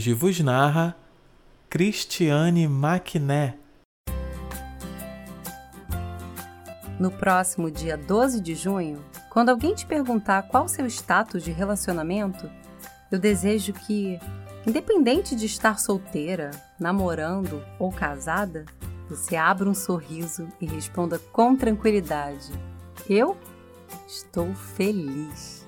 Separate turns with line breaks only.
Hoje vos narra Cristiane Maquiné.
No próximo dia 12 de junho, quando alguém te perguntar qual seu status de relacionamento, eu desejo que, independente de estar solteira, namorando ou casada, você abra um sorriso e responda com tranquilidade: Eu estou feliz.